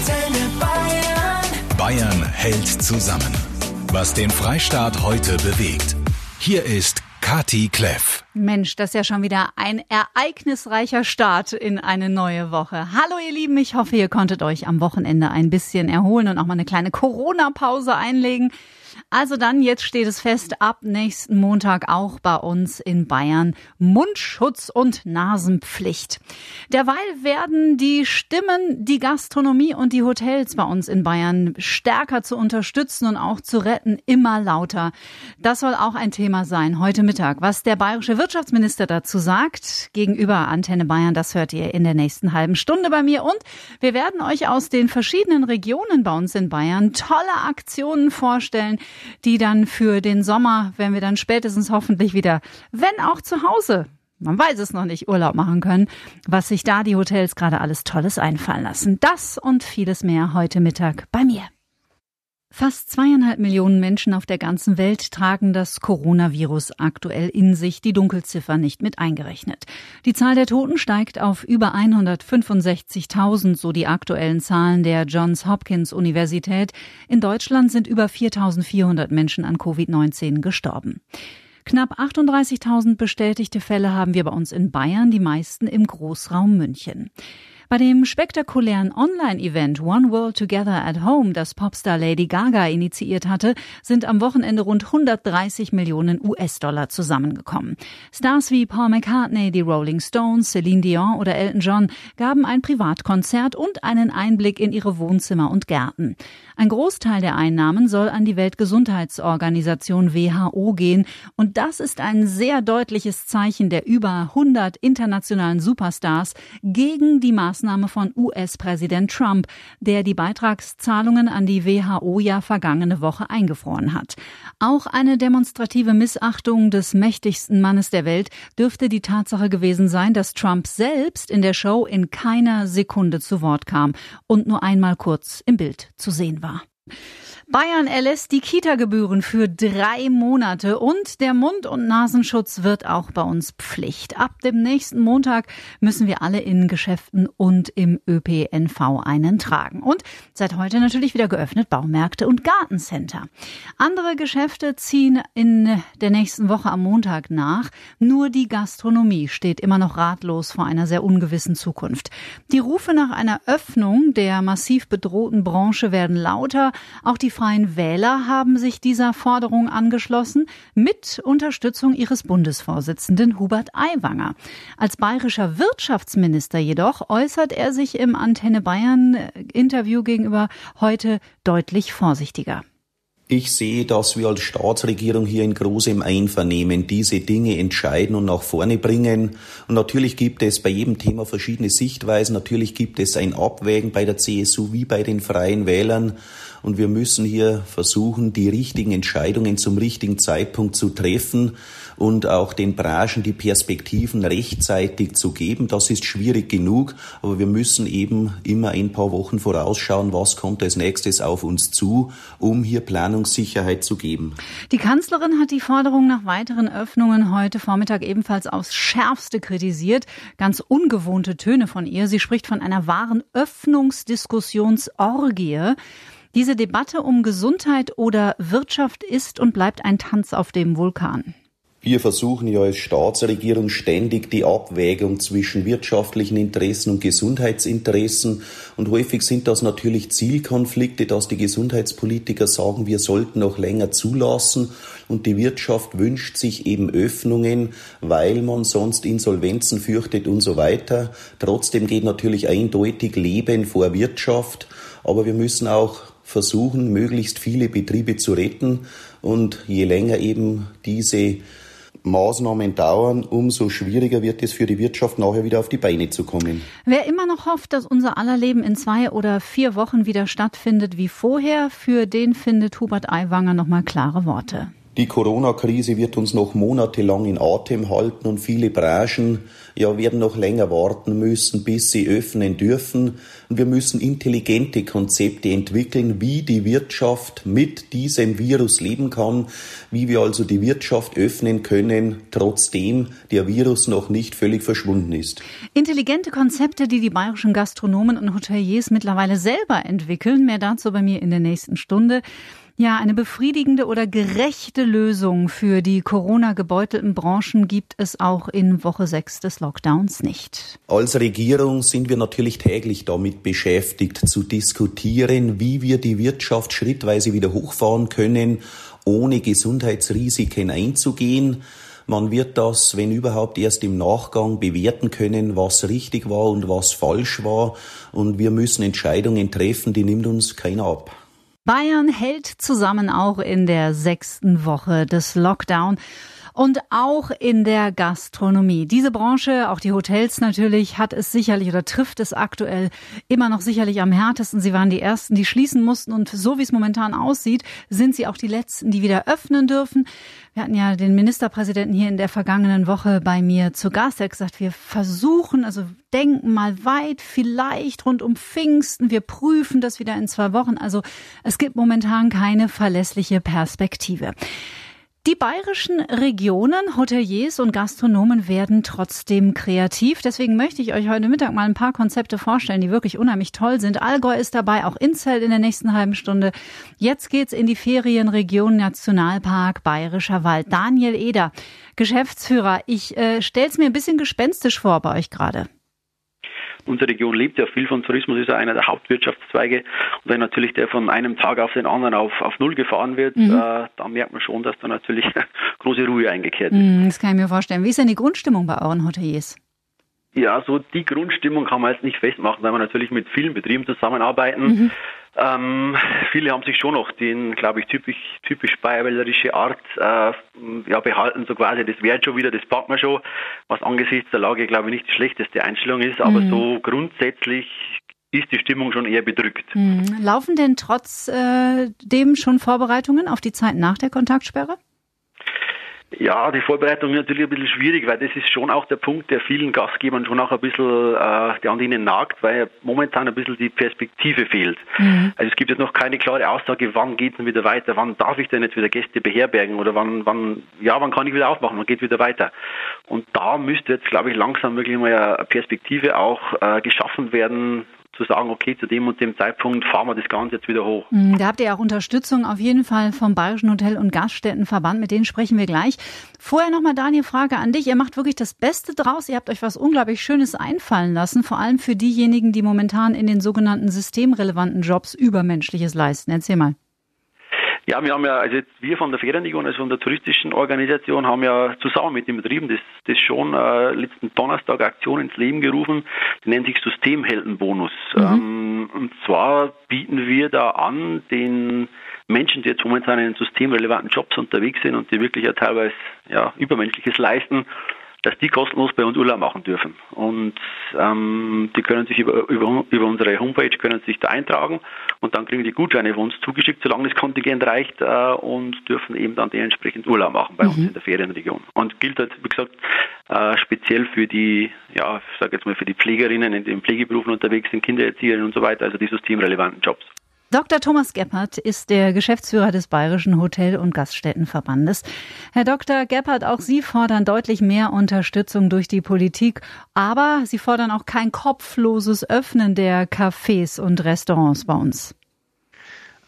Antenne Bayern. Bayern hält zusammen. Was den Freistaat heute bewegt. Hier ist Kati Kleff. Mensch, das ist ja schon wieder ein ereignisreicher Start in eine neue Woche. Hallo ihr Lieben, ich hoffe, ihr konntet euch am Wochenende ein bisschen erholen und auch mal eine kleine Corona-Pause einlegen. Also dann, jetzt steht es fest, ab nächsten Montag auch bei uns in Bayern Mundschutz und Nasenpflicht. Derweil werden die Stimmen, die Gastronomie und die Hotels bei uns in Bayern stärker zu unterstützen und auch zu retten immer lauter. Das soll auch ein Thema sein heute Mittag. Was der bayerische Wirtschaftsminister dazu sagt, gegenüber Antenne Bayern, das hört ihr in der nächsten halben Stunde bei mir. Und wir werden euch aus den verschiedenen Regionen bei uns in Bayern tolle Aktionen vorstellen, die dann für den Sommer, wenn wir dann spätestens hoffentlich wieder, wenn auch zu Hause, man weiß es noch nicht, Urlaub machen können, was sich da die Hotels gerade alles Tolles einfallen lassen. Das und vieles mehr heute Mittag bei mir. Fast zweieinhalb Millionen Menschen auf der ganzen Welt tragen das Coronavirus aktuell in sich, die Dunkelziffer nicht mit eingerechnet. Die Zahl der Toten steigt auf über 165.000, so die aktuellen Zahlen der Johns Hopkins Universität. In Deutschland sind über 4.400 Menschen an Covid-19 gestorben. Knapp 38.000 bestätigte Fälle haben wir bei uns in Bayern, die meisten im Großraum München. Bei dem spektakulären Online-Event One World Together at Home, das Popstar Lady Gaga initiiert hatte, sind am Wochenende rund 130 Millionen US-Dollar zusammengekommen. Stars wie Paul McCartney, die Rolling Stones, Celine Dion oder Elton John gaben ein Privatkonzert und einen Einblick in ihre Wohnzimmer und Gärten. Ein Großteil der Einnahmen soll an die Weltgesundheitsorganisation WHO gehen und das ist ein sehr deutliches Zeichen der über 100 internationalen Superstars gegen die Maßnahmen Maßnahme von US-Präsident Trump, der die Beitragszahlungen an die WHO ja vergangene Woche eingefroren hat. Auch eine demonstrative Missachtung des mächtigsten Mannes der Welt dürfte die Tatsache gewesen sein, dass Trump selbst in der Show in keiner Sekunde zu Wort kam und nur einmal kurz im Bild zu sehen war. Bayern erlässt die Kita-Gebühren für drei Monate und der Mund- und Nasenschutz wird auch bei uns Pflicht. Ab dem nächsten Montag müssen wir alle in Geschäften und im ÖPNV einen tragen. Und seit heute natürlich wieder geöffnet Baumärkte und Gartencenter. Andere Geschäfte ziehen in der nächsten Woche am Montag nach. Nur die Gastronomie steht immer noch ratlos vor einer sehr ungewissen Zukunft. Die Rufe nach einer Öffnung der massiv bedrohten Branche werden lauter. Auch die Freien Wähler haben sich dieser Forderung angeschlossen, mit Unterstützung ihres Bundesvorsitzenden Hubert Aiwanger. Als bayerischer Wirtschaftsminister jedoch äußert er sich im Antenne Bayern Interview gegenüber heute deutlich vorsichtiger. Ich sehe, dass wir als Staatsregierung hier in großem Einvernehmen diese Dinge entscheiden und nach vorne bringen. Und natürlich gibt es bei jedem Thema verschiedene Sichtweisen. Natürlich gibt es ein Abwägen bei der CSU wie bei den Freien Wählern. Und wir müssen hier versuchen, die richtigen Entscheidungen zum richtigen Zeitpunkt zu treffen und auch den Branchen die Perspektiven rechtzeitig zu geben. Das ist schwierig genug, aber wir müssen eben immer ein paar Wochen vorausschauen, was kommt als nächstes auf uns zu, um hier Planungssicherheit zu geben. Die Kanzlerin hat die Forderung nach weiteren Öffnungen heute Vormittag ebenfalls aufs Schärfste kritisiert. Ganz ungewohnte Töne von ihr. Sie spricht von einer wahren Öffnungsdiskussionsorgie. Diese Debatte um Gesundheit oder Wirtschaft ist und bleibt ein Tanz auf dem Vulkan. Wir versuchen ja als Staatsregierung ständig die Abwägung zwischen wirtschaftlichen Interessen und Gesundheitsinteressen. Und häufig sind das natürlich Zielkonflikte, dass die Gesundheitspolitiker sagen, wir sollten noch länger zulassen. Und die Wirtschaft wünscht sich eben Öffnungen, weil man sonst Insolvenzen fürchtet und so weiter. Trotzdem geht natürlich eindeutig Leben vor Wirtschaft. Aber wir müssen auch versuchen, möglichst viele Betriebe zu retten. Und je länger eben diese Maßnahmen dauern, umso schwieriger wird es für die Wirtschaft nachher wieder auf die Beine zu kommen. Wer immer noch hofft, dass unser aller Leben in zwei oder vier Wochen wieder stattfindet wie vorher, für den findet Hubert Aiwanger nochmal klare Worte. Die Corona-Krise wird uns noch monatelang in Atem halten und viele Branchen ja, werden noch länger warten müssen, bis sie öffnen dürfen. Und wir müssen intelligente Konzepte entwickeln, wie die Wirtschaft mit diesem Virus leben kann, wie wir also die Wirtschaft öffnen können, trotzdem der Virus noch nicht völlig verschwunden ist. Intelligente Konzepte, die die bayerischen Gastronomen und Hoteliers mittlerweile selber entwickeln. Mehr dazu bei mir in der nächsten Stunde. Ja, eine befriedigende oder gerechte Lösung für die Corona-gebeutelten Branchen gibt es auch in Woche 6 des Lockdowns nicht. Als Regierung sind wir natürlich täglich damit beschäftigt, zu diskutieren, wie wir die Wirtschaft schrittweise wieder hochfahren können, ohne Gesundheitsrisiken einzugehen. Man wird das, wenn überhaupt, erst im Nachgang bewerten können, was richtig war und was falsch war. Und wir müssen Entscheidungen treffen, die nimmt uns keiner ab. Bayern hält zusammen auch in der sechsten Woche des Lockdown und auch in der Gastronomie. Diese Branche, auch die Hotels natürlich, hat es sicherlich oder trifft es aktuell immer noch sicherlich am härtesten. Sie waren die ersten, die schließen mussten und so wie es momentan aussieht, sind sie auch die letzten, die wieder öffnen dürfen. Wir hatten ja den Ministerpräsidenten hier in der vergangenen Woche bei mir zu Gast. Er hat gesagt, wir versuchen, also denken mal weit, vielleicht rund um Pfingsten. Wir prüfen das wieder in zwei Wochen. Also es gibt momentan keine verlässliche Perspektive. Die bayerischen Regionen, Hoteliers und Gastronomen werden trotzdem kreativ. Deswegen möchte ich euch heute Mittag mal ein paar Konzepte vorstellen, die wirklich unheimlich toll sind. Allgäu ist dabei, auch Inzell in der nächsten halben Stunde. Jetzt geht's in die Ferienregion Nationalpark Bayerischer Wald. Daniel Eder, Geschäftsführer, ich äh, stell's mir ein bisschen gespenstisch vor bei euch gerade unsere Region lebt ja viel von Tourismus, ist ja einer der Hauptwirtschaftszweige. Und wenn natürlich der von einem Tag auf den anderen auf, auf Null gefahren wird, mhm. äh, da merkt man schon, dass da natürlich große Ruhe eingekehrt ist. Mhm, das kann ich mir vorstellen. Wie ist denn die Grundstimmung bei euren Hoteliers? Ja, so die Grundstimmung kann man jetzt nicht festmachen, weil wir natürlich mit vielen Betrieben zusammenarbeiten. Mhm. Ähm, viele haben sich schon noch den, glaube ich, typisch, typisch bayerwählerische Art äh, ja, behalten, so quasi, das wäre schon wieder, das packen wir schon, was angesichts der Lage, glaube ich, nicht die schlechteste Einstellung ist, aber mhm. so grundsätzlich ist die Stimmung schon eher bedrückt. Mhm. Laufen denn trotz äh, dem schon Vorbereitungen auf die Zeit nach der Kontaktsperre? Ja, die Vorbereitung ist natürlich ein bisschen schwierig, weil das ist schon auch der Punkt, der vielen Gastgebern schon auch ein bisschen, äh, der an ihnen nagt, weil momentan ein bisschen die Perspektive fehlt. Mhm. Also es gibt jetzt noch keine klare Aussage, wann geht es denn wieder weiter, wann darf ich denn jetzt wieder Gäste beherbergen oder wann, wann, ja, wann kann ich wieder aufmachen, wann geht wieder weiter. Und da müsste jetzt, glaube ich, langsam wirklich mal eine Perspektive auch äh, geschaffen werden, zu sagen, okay, zu dem und dem Zeitpunkt fahren wir das Ganze jetzt wieder hoch. Hm, da habt ihr auch Unterstützung auf jeden Fall vom Bayerischen Hotel- und Gaststättenverband, mit denen sprechen wir gleich. Vorher nochmal, Daniel, Frage an dich. Ihr macht wirklich das Beste draus. Ihr habt euch was unglaublich Schönes einfallen lassen, vor allem für diejenigen, die momentan in den sogenannten systemrelevanten Jobs Übermenschliches leisten. Erzähl mal. Ja, wir haben ja, also jetzt wir von der Ferienregion, also von der touristischen Organisation, haben ja zusammen mit den Betrieben das, das schon äh, letzten Donnerstag Aktion ins Leben gerufen, die nennt sich Systemheldenbonus. Mhm. Ähm, und zwar bieten wir da an, den Menschen, die jetzt momentan in systemrelevanten Jobs unterwegs sind und die wirklich ja teilweise ja, Übermenschliches leisten, dass die kostenlos bei uns Urlaub machen dürfen. Und ähm, die können sich über, über, über unsere Homepage können sich da eintragen und dann kriegen die Gutscheine von uns zugeschickt, solange das Kontingent reicht äh, und dürfen eben dann dementsprechend Urlaub machen bei mhm. uns in der Ferienregion. Und gilt halt, wie gesagt, äh, speziell für die, ja, ich sage jetzt mal für die Pflegerinnen in den Pflegeberufen unterwegs sind, Kindererzieherinnen und so weiter, also die systemrelevanten Jobs. Dr. Thomas Gebhardt ist der Geschäftsführer des Bayerischen Hotel- und Gaststättenverbandes. Herr Dr. Gebhardt, auch Sie fordern deutlich mehr Unterstützung durch die Politik, aber Sie fordern auch kein kopfloses Öffnen der Cafés und Restaurants bei uns.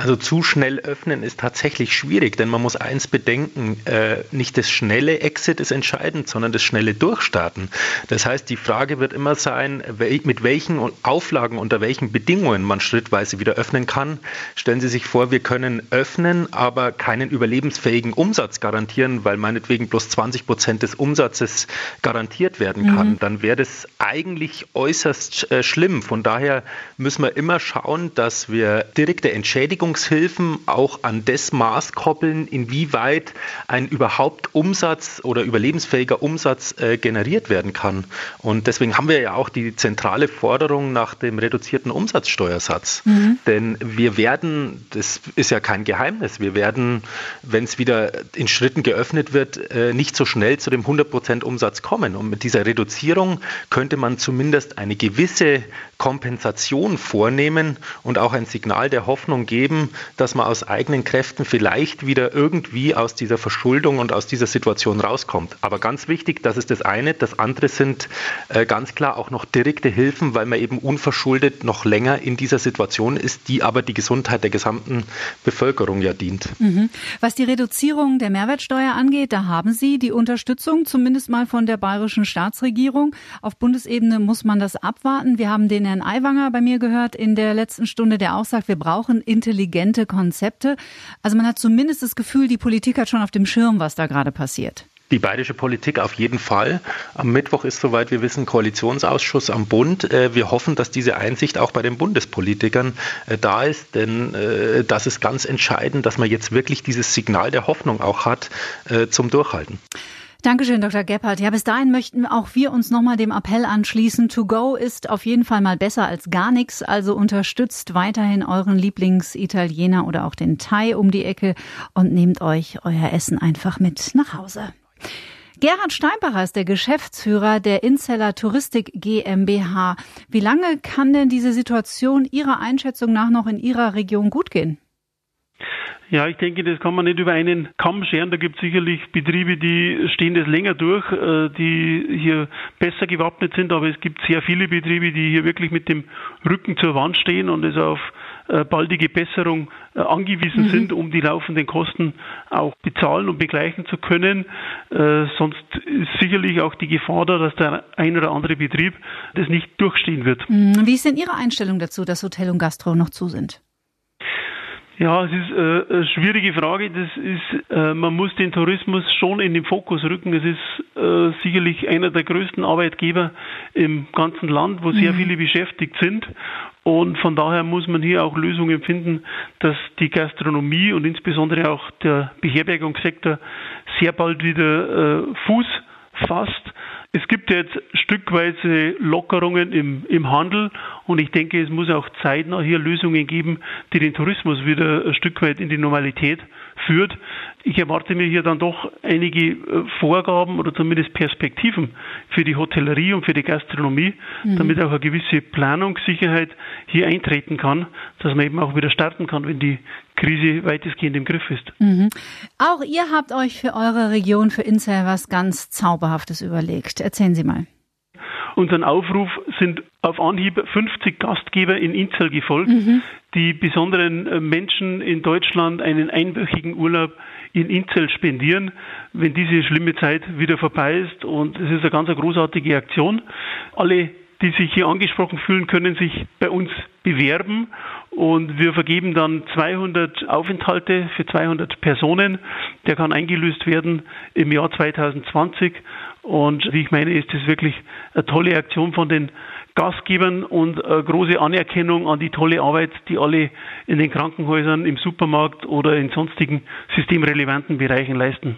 Also zu schnell öffnen ist tatsächlich schwierig, denn man muss eins bedenken, äh, nicht das schnelle Exit ist entscheidend, sondern das schnelle Durchstarten. Das heißt, die Frage wird immer sein, mit welchen Auflagen, unter welchen Bedingungen man schrittweise wieder öffnen kann. Stellen Sie sich vor, wir können öffnen, aber keinen überlebensfähigen Umsatz garantieren, weil meinetwegen bloß 20 Prozent des Umsatzes garantiert werden kann. Mhm. Dann wäre das eigentlich äußerst äh, schlimm. Von daher müssen wir immer schauen, dass wir direkte Entschädigung Rettungshilfen auch an das Maß koppeln, inwieweit ein überhaupt Umsatz oder überlebensfähiger Umsatz äh, generiert werden kann. Und deswegen haben wir ja auch die zentrale Forderung nach dem reduzierten Umsatzsteuersatz. Mhm. Denn wir werden, das ist ja kein Geheimnis, wir werden, wenn es wieder in Schritten geöffnet wird, äh, nicht so schnell zu dem 100% Umsatz kommen. Und mit dieser Reduzierung könnte man zumindest eine gewisse Kompensation vornehmen und auch ein Signal der Hoffnung geben, dass man aus eigenen Kräften vielleicht wieder irgendwie aus dieser Verschuldung und aus dieser Situation rauskommt. Aber ganz wichtig, das ist das eine. Das andere sind äh, ganz klar auch noch direkte Hilfen, weil man eben unverschuldet noch länger in dieser Situation ist, die aber die Gesundheit der gesamten Bevölkerung ja dient. Mhm. Was die Reduzierung der Mehrwertsteuer angeht, da haben Sie die Unterstützung zumindest mal von der bayerischen Staatsregierung. Auf Bundesebene muss man das abwarten. Wir haben den Herrn Aiwanger bei mir gehört in der letzten Stunde, der auch sagt, wir brauchen intelligente Konzepte. Also man hat zumindest das Gefühl, die Politik hat schon auf dem Schirm, was da gerade passiert. Die bayerische Politik auf jeden Fall. Am Mittwoch ist, soweit wir wissen, Koalitionsausschuss am Bund. Äh, wir hoffen, dass diese Einsicht auch bei den Bundespolitikern äh, da ist, denn äh, das ist ganz entscheidend, dass man jetzt wirklich dieses Signal der Hoffnung auch hat zum Durchhalten. Dankeschön, Dr. Gebhardt. Ja, bis dahin möchten auch wir uns nochmal dem Appell anschließen. To go ist auf jeden Fall mal besser als gar nichts. Also unterstützt weiterhin euren Lieblingsitaliener oder auch den Thai um die Ecke und nehmt euch euer Essen einfach mit nach Hause. Gerhard Steinbacher ist der Geschäftsführer der Inzeller Touristik GmbH. Wie lange kann denn diese Situation Ihrer Einschätzung nach noch in Ihrer Region gut gehen? Ja, ich denke, das kann man nicht über einen Kamm scheren. Da gibt es sicherlich Betriebe, die stehen das länger durch, äh, die hier besser gewappnet sind, aber es gibt sehr viele Betriebe, die hier wirklich mit dem Rücken zur Wand stehen und es auf äh, baldige Besserung äh, angewiesen mhm. sind, um die laufenden Kosten auch bezahlen und begleichen zu können. Sonst ist sicherlich auch die Gefahr da, dass der ein oder andere Betrieb das nicht durchstehen wird. Mhm. Wie ist denn Ihre Einstellung dazu, dass Hotel und Gastro noch zu sind? Ja, es ist äh, eine schwierige Frage. Das ist, äh, man muss den Tourismus schon in den Fokus rücken. Es ist äh, sicherlich einer der größten Arbeitgeber im ganzen Land, wo sehr mhm. viele beschäftigt sind. Und von daher muss man hier auch Lösungen finden, dass die Gastronomie und insbesondere auch der Beherbergungssektor sehr bald wieder äh, Fuß fasst. Es gibt jetzt stückweise Lockerungen im, im Handel und ich denke, es muss auch zeitnah hier Lösungen geben, die den Tourismus wieder ein Stück weit in die Normalität führt. Ich erwarte mir hier dann doch einige äh, Vorgaben oder zumindest Perspektiven für die Hotellerie und für die Gastronomie, mhm. damit auch eine gewisse Planungssicherheit hier eintreten kann, dass man eben auch wieder starten kann, wenn die Krise weitestgehend im Griff ist. Mhm. Auch ihr habt euch für eure Region, für Inzell was ganz Zauberhaftes überlegt. Erzählen Sie mal. Unseren Aufruf sind auf Anhieb 50 Gastgeber in Inzell gefolgt, mhm. die besonderen äh, Menschen in Deutschland einen einwöchigen Urlaub in Inzell spendieren, wenn diese schlimme Zeit wieder vorbei ist. Und es ist eine ganz großartige Aktion. Alle die sich hier angesprochen fühlen, können sich bei uns bewerben und wir vergeben dann 200 Aufenthalte für 200 Personen. Der kann eingelöst werden im Jahr 2020 und wie ich meine, ist das wirklich eine tolle Aktion von den Gastgebern und eine große Anerkennung an die tolle Arbeit, die alle in den Krankenhäusern, im Supermarkt oder in sonstigen systemrelevanten Bereichen leisten.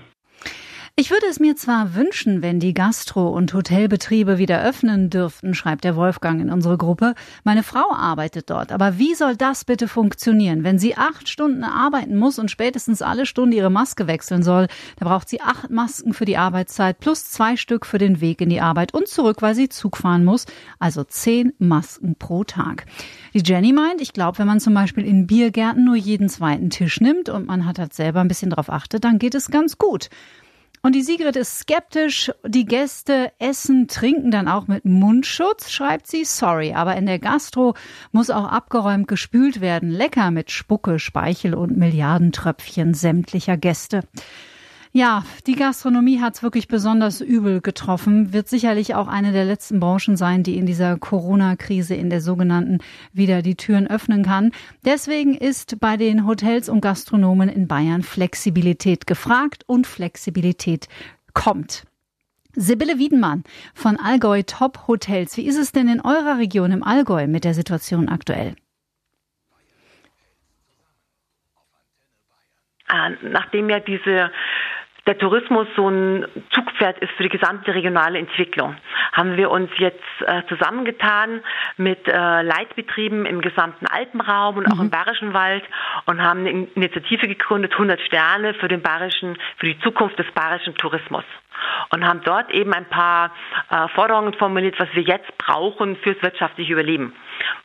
Ich würde es mir zwar wünschen, wenn die Gastro- und Hotelbetriebe wieder öffnen dürften, schreibt der Wolfgang in unsere Gruppe. Meine Frau arbeitet dort. Aber wie soll das bitte funktionieren? Wenn sie acht Stunden arbeiten muss und spätestens alle Stunden ihre Maske wechseln soll, da braucht sie acht Masken für die Arbeitszeit plus zwei Stück für den Weg in die Arbeit und zurück, weil sie Zug fahren muss. Also zehn Masken pro Tag. Die Jenny meint, ich glaube, wenn man zum Beispiel in Biergärten nur jeden zweiten Tisch nimmt und man hat halt selber ein bisschen drauf achtet, dann geht es ganz gut. Und die Sigrid ist skeptisch. Die Gäste essen, trinken dann auch mit Mundschutz, schreibt sie. Sorry, aber in der Gastro muss auch abgeräumt gespült werden. Lecker mit Spucke, Speichel und Milliardentröpfchen sämtlicher Gäste. Ja, die Gastronomie hat es wirklich besonders übel getroffen, wird sicherlich auch eine der letzten Branchen sein, die in dieser Corona-Krise in der sogenannten wieder die Türen öffnen kann. Deswegen ist bei den Hotels und Gastronomen in Bayern Flexibilität gefragt und Flexibilität kommt. Sibylle Wiedenmann von Allgäu Top Hotels. Wie ist es denn in eurer Region im Allgäu mit der Situation aktuell? Äh, nachdem ja diese der Tourismus so ein Zugpferd ist für die gesamte regionale Entwicklung, haben wir uns jetzt äh, zusammengetan mit äh, Leitbetrieben im gesamten Alpenraum und auch mhm. im Bayerischen Wald und haben eine Initiative gegründet, 100 Sterne für den bayerischen, für die Zukunft des bayerischen Tourismus und haben dort eben ein paar äh, Forderungen formuliert, was wir jetzt brauchen fürs wirtschaftliche Überleben.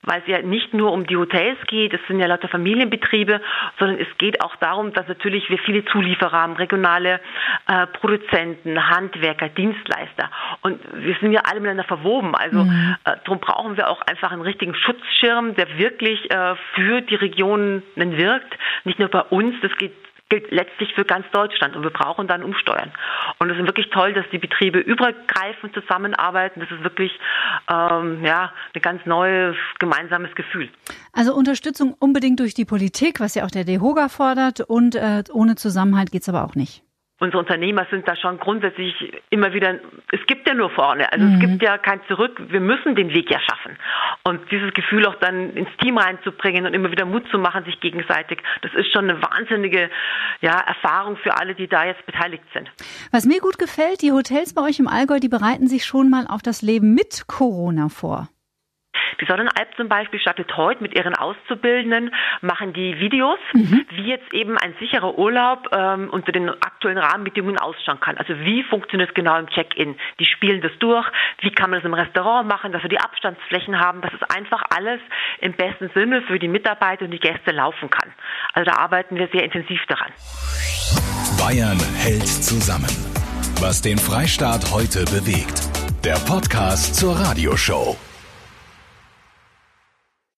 Weil es ja nicht nur um die Hotels geht, es sind ja lauter Familienbetriebe, sondern es geht auch darum, dass natürlich wir viele Zulieferer haben, regionale äh, Produzenten, Handwerker, Dienstleister. Und wir sind ja alle miteinander verwoben. Also mhm. äh, darum brauchen wir auch einfach einen richtigen Schutzschirm, der wirklich äh, für die Regionen wirkt. Nicht nur bei uns, das geht gilt letztlich für ganz Deutschland und wir brauchen dann Umsteuern. Und es ist wirklich toll, dass die Betriebe übergreifend zusammenarbeiten. Das ist wirklich ähm, ja, ein ganz neues gemeinsames Gefühl. Also Unterstützung unbedingt durch die Politik, was ja auch der DEHOGA fordert und äh, ohne Zusammenhalt geht es aber auch nicht unsere Unternehmer sind da schon grundsätzlich immer wieder, es gibt ja nur vorne, also mhm. es gibt ja kein Zurück, wir müssen den Weg ja schaffen. Und dieses Gefühl auch dann ins Team reinzubringen und immer wieder Mut zu machen, sich gegenseitig, das ist schon eine wahnsinnige ja, Erfahrung für alle, die da jetzt beteiligt sind. Was mir gut gefällt, die Hotels bei euch im Allgäu, die bereiten sich schon mal auf das Leben mit Corona vor. Die Sonnenalp zum Beispiel startet heute mit ihren Auszubildenden, machen die Videos, mhm. wie jetzt eben ein sicherer Urlaub ähm, unter den aktuellen Rahmenbedingungen ausschauen kann. Also wie funktioniert es genau im Check-in? Die spielen das durch. Wie kann man das im Restaurant machen, dass wir die Abstandsflächen haben, dass es einfach alles im besten Sinne für die Mitarbeiter und die Gäste laufen kann. Also da arbeiten wir sehr intensiv daran. Bayern hält zusammen. Was den Freistaat heute bewegt. Der Podcast zur Radioshow.